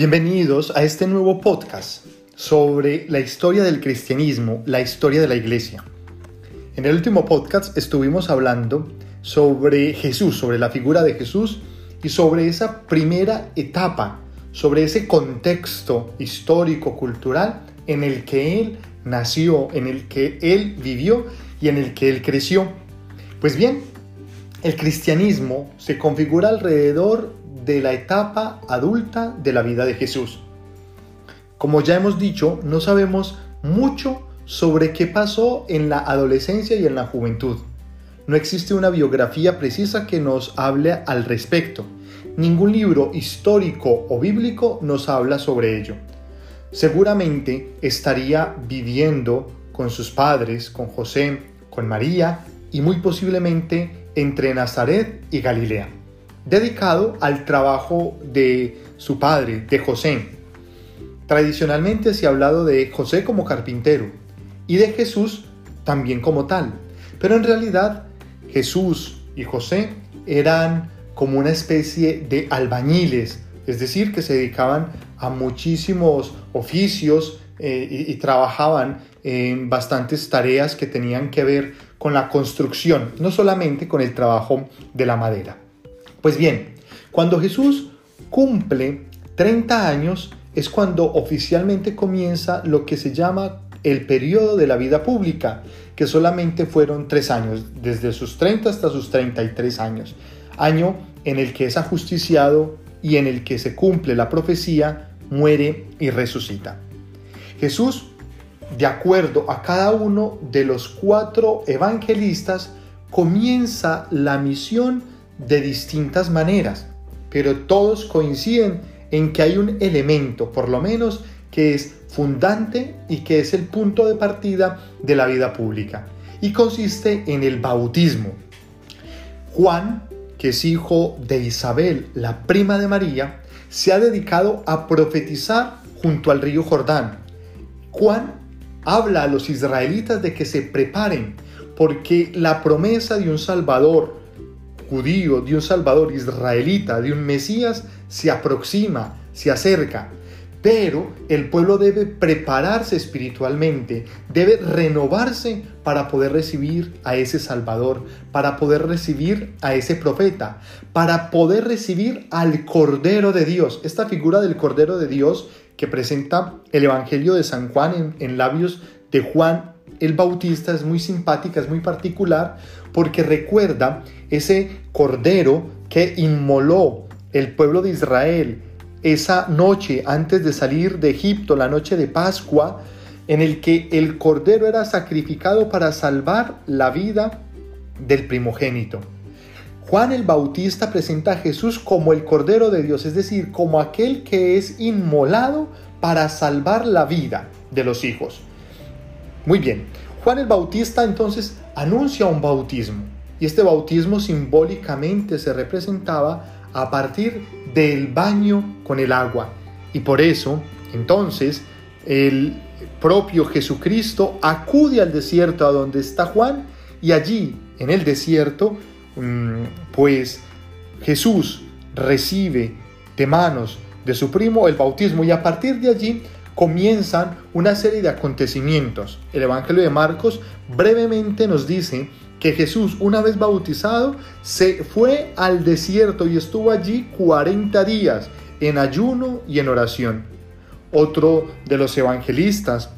Bienvenidos a este nuevo podcast sobre la historia del cristianismo, la historia de la iglesia. En el último podcast estuvimos hablando sobre Jesús, sobre la figura de Jesús y sobre esa primera etapa, sobre ese contexto histórico, cultural en el que Él nació, en el que Él vivió y en el que Él creció. Pues bien, el cristianismo se configura alrededor de la etapa adulta de la vida de Jesús. Como ya hemos dicho, no sabemos mucho sobre qué pasó en la adolescencia y en la juventud. No existe una biografía precisa que nos hable al respecto. Ningún libro histórico o bíblico nos habla sobre ello. Seguramente estaría viviendo con sus padres, con José, con María y muy posiblemente entre Nazaret y Galilea dedicado al trabajo de su padre, de José. Tradicionalmente se ha hablado de José como carpintero y de Jesús también como tal, pero en realidad Jesús y José eran como una especie de albañiles, es decir, que se dedicaban a muchísimos oficios eh, y, y trabajaban en bastantes tareas que tenían que ver con la construcción, no solamente con el trabajo de la madera. Pues bien, cuando Jesús cumple 30 años es cuando oficialmente comienza lo que se llama el periodo de la vida pública, que solamente fueron tres años, desde sus 30 hasta sus 33 años, año en el que es ajusticiado y en el que se cumple la profecía, muere y resucita. Jesús, de acuerdo a cada uno de los cuatro evangelistas, comienza la misión de distintas maneras, pero todos coinciden en que hay un elemento, por lo menos, que es fundante y que es el punto de partida de la vida pública, y consiste en el bautismo. Juan, que es hijo de Isabel, la prima de María, se ha dedicado a profetizar junto al río Jordán. Juan habla a los israelitas de que se preparen, porque la promesa de un Salvador, judío, de un Salvador israelita, de un Mesías, se aproxima, se acerca. Pero el pueblo debe prepararse espiritualmente, debe renovarse para poder recibir a ese Salvador, para poder recibir a ese profeta, para poder recibir al Cordero de Dios. Esta figura del Cordero de Dios que presenta el Evangelio de San Juan en, en labios de Juan el Bautista es muy simpática, es muy particular, porque recuerda ese cordero que inmoló el pueblo de Israel esa noche antes de salir de Egipto, la noche de Pascua, en el que el cordero era sacrificado para salvar la vida del primogénito. Juan el Bautista presenta a Jesús como el Cordero de Dios, es decir, como aquel que es inmolado para salvar la vida de los hijos. Muy bien, Juan el Bautista entonces anuncia un bautismo. Y este bautismo simbólicamente se representaba a partir del baño con el agua. Y por eso, entonces, el propio Jesucristo acude al desierto a donde está Juan y allí, en el desierto, mm, pues Jesús recibe de manos de su primo el bautismo. Y a partir de allí comienzan una serie de acontecimientos. El Evangelio de Marcos brevemente nos dice que Jesús, una vez bautizado, se fue al desierto y estuvo allí 40 días en ayuno y en oración. Otro de los evangelistas,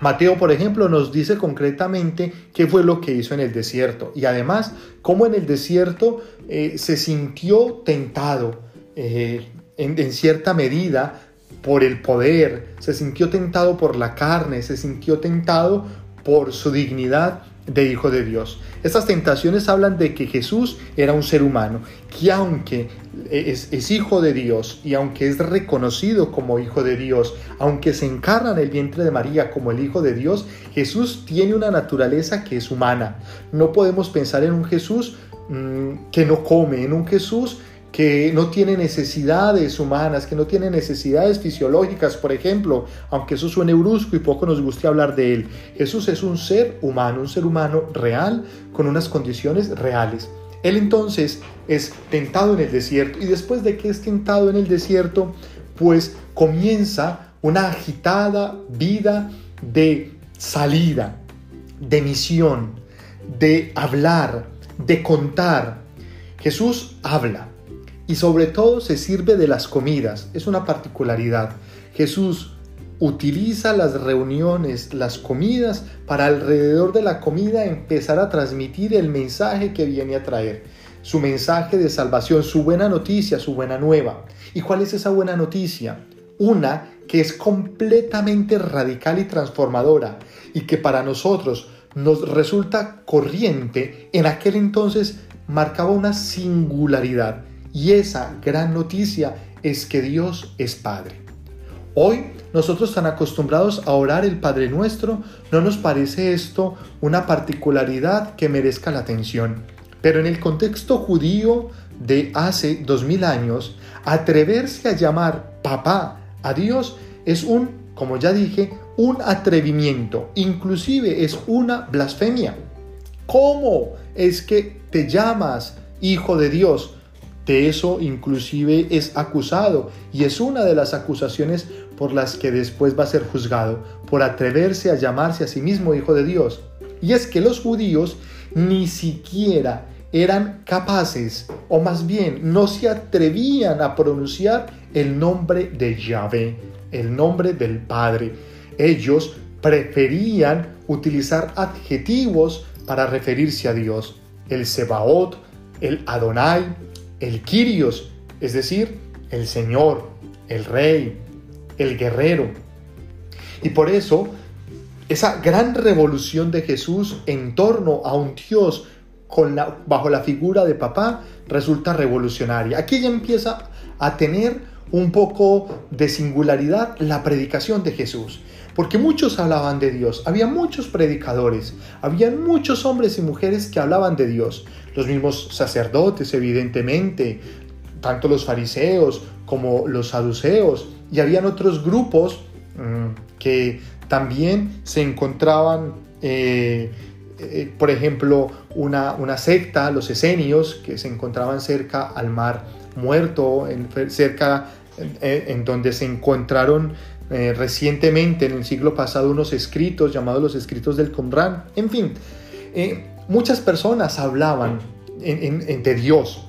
Mateo, por ejemplo, nos dice concretamente qué fue lo que hizo en el desierto y además cómo en el desierto eh, se sintió tentado eh, en cierta medida por el poder, se sintió tentado por la carne, se sintió tentado por su dignidad de hijo de Dios. Estas tentaciones hablan de que Jesús era un ser humano, que aunque es, hijo de Dios y aunque es reconocido como hijo de Dios, aunque se encarna en el vientre de María como el hijo de Dios, Jesús tiene una naturaleza que es humana. No podemos pensar en un Jesús mmm, que no come, en un Jesús que no tiene necesidades humanas, que no tiene necesidades fisiológicas, por ejemplo, aunque eso suene brusco y poco nos guste hablar de él. Jesús es un ser humano, un ser humano real, con unas condiciones reales. Él entonces es tentado en el desierto y después de que es tentado en el desierto, pues comienza una agitada vida de salida, de misión, de hablar, de contar. Jesús habla y sobre todo se sirve de las comidas. Es una particularidad. Jesús utiliza las reuniones, las comidas, para alrededor de la comida empezar a transmitir el mensaje que viene a traer. Su mensaje de salvación, su buena noticia, su buena nueva. ¿Y cuál es esa buena noticia? Una que es completamente radical y transformadora y que para nosotros nos resulta corriente, en aquel entonces marcaba una singularidad. Y esa gran noticia es que Dios es Padre. Hoy, nosotros tan acostumbrados a orar el Padre Nuestro, no nos parece esto una particularidad que merezca la atención. Pero en el contexto judío de hace dos mil años, atreverse a llamar papá a Dios es un, como ya dije, un atrevimiento, inclusive es una blasfemia. ¿Cómo es que te llamas hijo de Dios? De eso inclusive es acusado y es una de las acusaciones por las que después va a ser juzgado, por atreverse a llamarse a sí mismo hijo de Dios. Y es que los judíos ni siquiera eran capaces, o más bien no se atrevían a pronunciar el nombre de Yahvé, el nombre del Padre. Ellos preferían utilizar adjetivos para referirse a Dios. El Sebaot, el Adonai, el Kyrios, es decir, el Señor, el Rey, el guerrero. Y por eso, esa gran revolución de Jesús en torno a un Dios bajo la figura de papá resulta revolucionaria. Aquí ya empieza a tener un poco de singularidad la predicación de Jesús. Porque muchos hablaban de Dios, había muchos predicadores, había muchos hombres y mujeres que hablaban de Dios, los mismos sacerdotes evidentemente, tanto los fariseos como los saduceos, y habían otros grupos mm, que también se encontraban, eh, eh, por ejemplo, una, una, secta, los esenios, que se encontraban cerca al mar muerto, en, cerca en, donde se encontraron eh, recientemente en el siglo pasado unos escritos llamados los escritos del Qumran. En fin, muchas personas hablaban de Dios,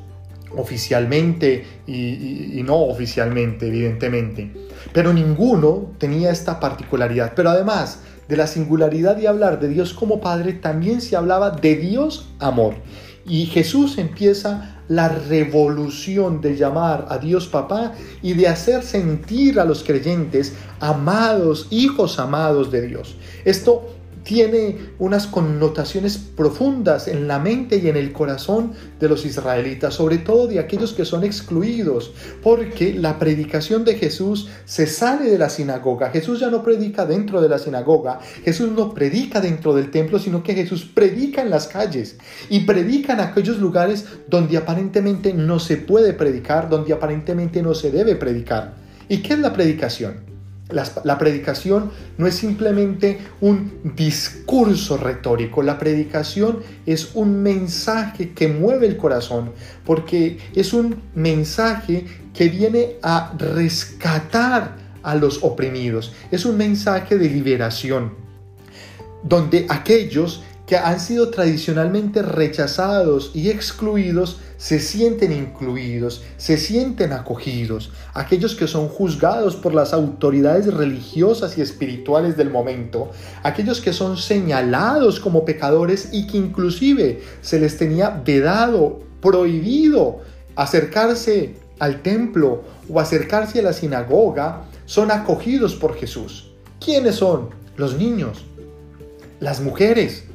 oficialmente y, no oficialmente, evidentemente. Pero ninguno tenía esta particularidad. Pero además de la singularidad de hablar de Dios como Padre, también se hablaba de Dios amor. Y Jesús empieza la revolución de llamar a Dios papá y de hacer sentir a los creyentes amados, hijos amados de Dios. Esto tiene unas connotaciones profundas en la mente y en el corazón de los israelitas, sobre todo de aquellos que son excluidos, porque la predicación de Jesús se sale de la sinagoga. Jesús ya no predica dentro de la sinagoga, Jesús no predica dentro del templo, sino que Jesús predica en las calles y predica en aquellos lugares donde aparentemente no se puede predicar, donde aparentemente no se debe predicar. ¿Y qué es la predicación? La, predicación no es simplemente un discurso retórico, la predicación es un mensaje que mueve el corazón, porque es un mensaje que viene a rescatar a los oprimidos, es un mensaje de liberación, donde aquellos que han sido tradicionalmente rechazados y excluidos se sienten incluidos, se sienten acogidos. Aquellos que son juzgados por las autoridades religiosas y espirituales del momento, aquellos que son señalados como pecadores y que inclusive se les tenía vedado, prohibido acercarse al templo o acercarse a la sinagoga, son acogidos por Jesús. ¿Quiénes son? Los niños, las mujeres,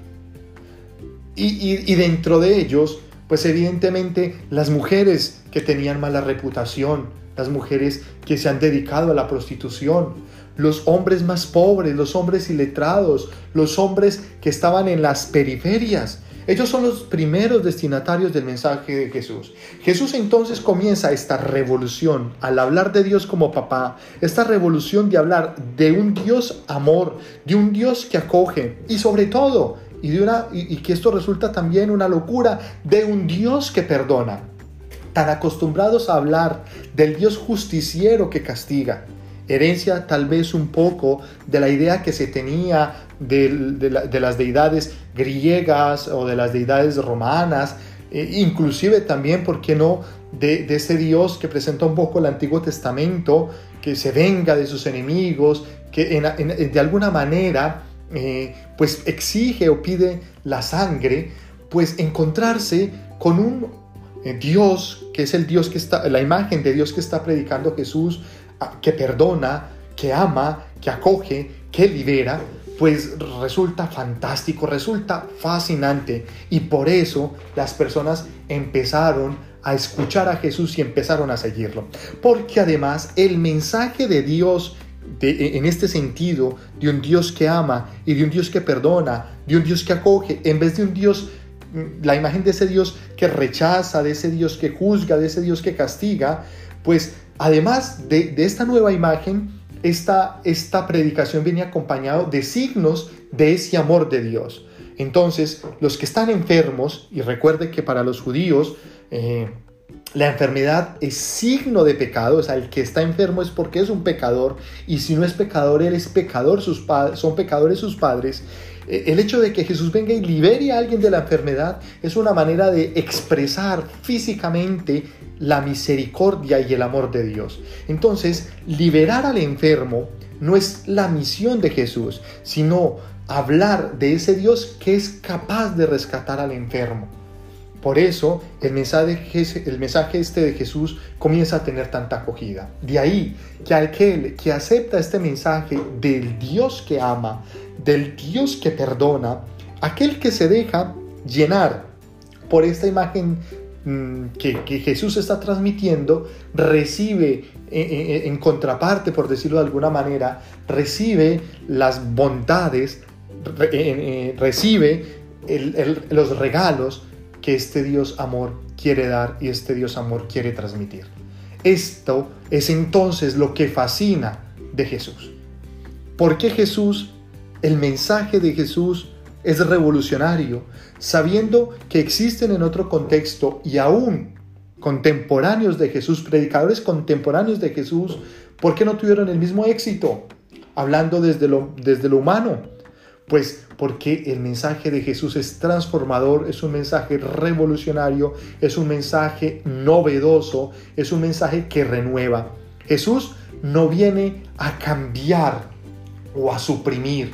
y, dentro de ellos, pues evidentemente las mujeres que tenían mala reputación, las mujeres que se han dedicado a la prostitución, los hombres más pobres, los hombres iletrados, los hombres que estaban en las periferias. Ellos son los primeros destinatarios del mensaje de Jesús. Jesús entonces comienza esta revolución al hablar de Dios como papá, esta revolución de hablar de un Dios amor, de un Dios que acoge y sobre todo y, que esto resulta también una locura de un Dios que perdona. Tan acostumbrados a hablar del Dios justiciero que castiga. herencia tal vez un poco de la idea que se tenía de, las deidades griegas o de las deidades romanas, eh, inclusive también, ¿por qué no?, de, ese Dios que presenta un poco el Antiguo Testamento, que se venga de sus enemigos, que de alguna manera eh, pues exige o pide la sangre, pues encontrarse con un eh, Dios que es el Dios que está, la imagen de Dios que está predicando Jesús, que perdona, que ama, que acoge, que libera, pues resulta fantástico, resulta fascinante y por eso las personas empezaron a escuchar a Jesús y empezaron a seguirlo. Porque además el mensaje de Dios de, en este sentido, de un Dios que ama y de un Dios que perdona, de un Dios que acoge, en vez de un Dios, mm, la imagen de ese Dios que rechaza, de ese Dios que juzga, de ese Dios que castiga, pues además de, de esta nueva imagen, esta, esta predicación viene acompañado de signos de ese amor de Dios. Entonces, los que están enfermos, y recuerde que para los judíos eh, la enfermedad es signo de pecado, o sea, el que está enfermo es porque es un pecador, y si no es pecador, él es pecador, sus son pecadores sus padres. Eh, el hecho de que Jesús venga y libere a alguien de la enfermedad es una manera de expresar físicamente la misericordia y el amor de Dios. Entonces, liberar al enfermo no es la misión de Jesús, sino hablar de ese Dios que es capaz de rescatar al enfermo. Por eso el mensaje, este de Jesús comienza a tener tanta acogida. De ahí que aquel que acepta este mensaje del Dios que ama, del Dios que perdona, aquel que se deja llenar por esta imagen mm, que, Jesús está transmitiendo, recibe eh, eh, en, contraparte, por decirlo de alguna manera, recibe las bondades, eh, recibe los regalos este Dios amor quiere dar y este Dios amor quiere transmitir. Esto es entonces lo que fascina de Jesús. ¿Por qué Jesús, el mensaje de Jesús es revolucionario, sabiendo que existen en otro contexto y aún contemporáneos de Jesús, predicadores contemporáneos de Jesús, ¿por qué no tuvieron el mismo éxito? Hablando desde lo, desde lo humano, pues porque el mensaje de Jesús es transformador, es un mensaje revolucionario, es un mensaje novedoso, es un mensaje que renueva. Jesús no viene a cambiar o a suprimir,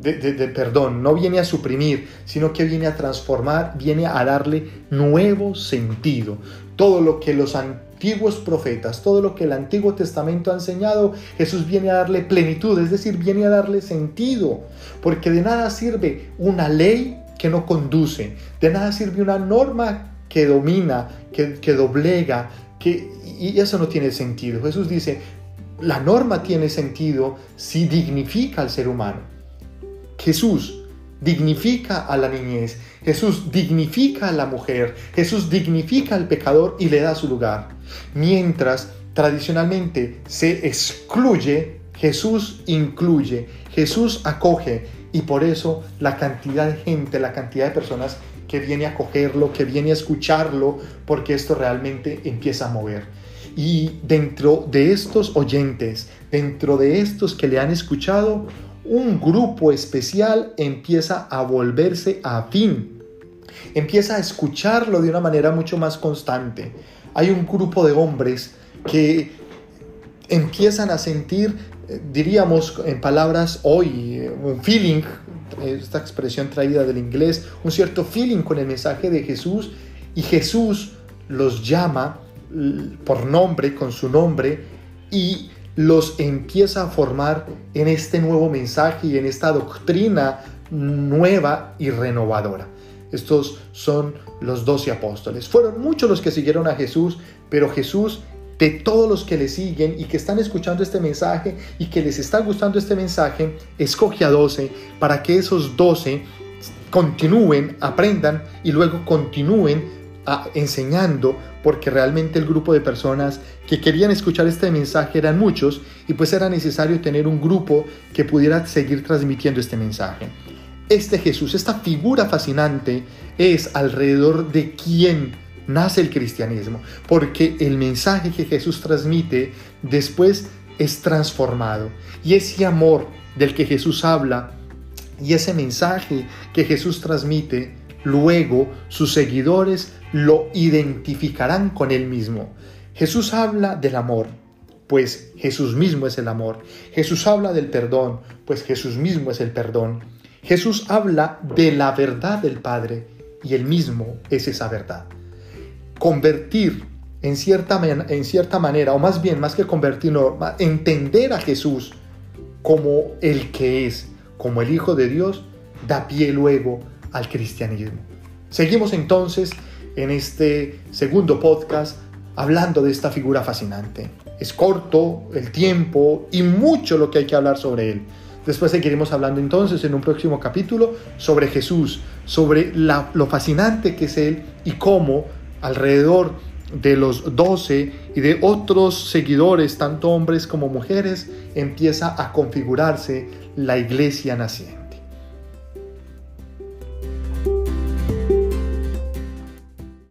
de, perdón, no viene a suprimir, sino que viene a transformar, viene a darle nuevo sentido. Todo lo que los antiguos antiguos profetas, todo lo que el Antiguo Testamento ha enseñado, Jesús viene a darle plenitud, es decir, viene a darle sentido, porque de nada sirve una ley que no conduce, de nada sirve una norma que domina, que, que doblega, que, y eso no tiene sentido. Jesús dice, la norma tiene sentido si dignifica al ser humano. Jesús dignifica a la niñez, Jesús dignifica a la mujer, Jesús dignifica al pecador y le da su lugar. Mientras tradicionalmente se excluye, Jesús incluye, Jesús acoge y por eso la cantidad de gente, la cantidad de personas que viene a acogerlo, que viene a escucharlo, porque esto realmente empieza a mover. Y dentro de estos oyentes, dentro de estos que le han escuchado, un grupo especial empieza a volverse afín, empieza a escucharlo de una manera mucho más constante. Hay un grupo de hombres que empiezan a sentir, eh, diríamos en palabras hoy, eh, un feeling, esta expresión traída del inglés, un cierto feeling con el mensaje de Jesús y Jesús los llama por nombre, con su nombre, y los empieza a formar en este nuevo mensaje y en esta doctrina nueva y renovadora. Estos son los doce apóstoles. Fueron muchos los que siguieron a Jesús, pero Jesús, de todos los que le siguen y que están escuchando este mensaje y que les está gustando este mensaje, escoge a doce para que esos doce continúen, aprendan y luego continúen enseñando porque realmente el grupo de personas que querían escuchar este mensaje eran muchos y pues era necesario tener un grupo que pudiera seguir transmitiendo este mensaje. Este Jesús, esta figura fascinante es alrededor de quien nace el cristianismo, porque el mensaje que Jesús transmite después es transformado. Y ese amor del que Jesús habla y ese mensaje que Jesús transmite, luego sus seguidores lo identificarán con él mismo. Jesús habla del amor, pues Jesús mismo es el amor. Jesús habla del perdón, pues Jesús mismo es el perdón. Jesús habla de la verdad del Padre y él mismo es esa verdad. Convertir en cierta, en cierta manera, o más bien, más que convertirlo, entender a Jesús como el que es, como el Hijo de Dios, da pie luego al cristianismo. Seguimos entonces en este segundo podcast hablando de esta figura fascinante. Es corto el tiempo y mucho lo que hay que hablar sobre él. Después seguiremos hablando entonces en un próximo capítulo sobre Jesús, sobre lo fascinante que es Él y cómo alrededor de los doce y de otros seguidores, tanto hombres como mujeres, empieza a configurarse la iglesia naciente.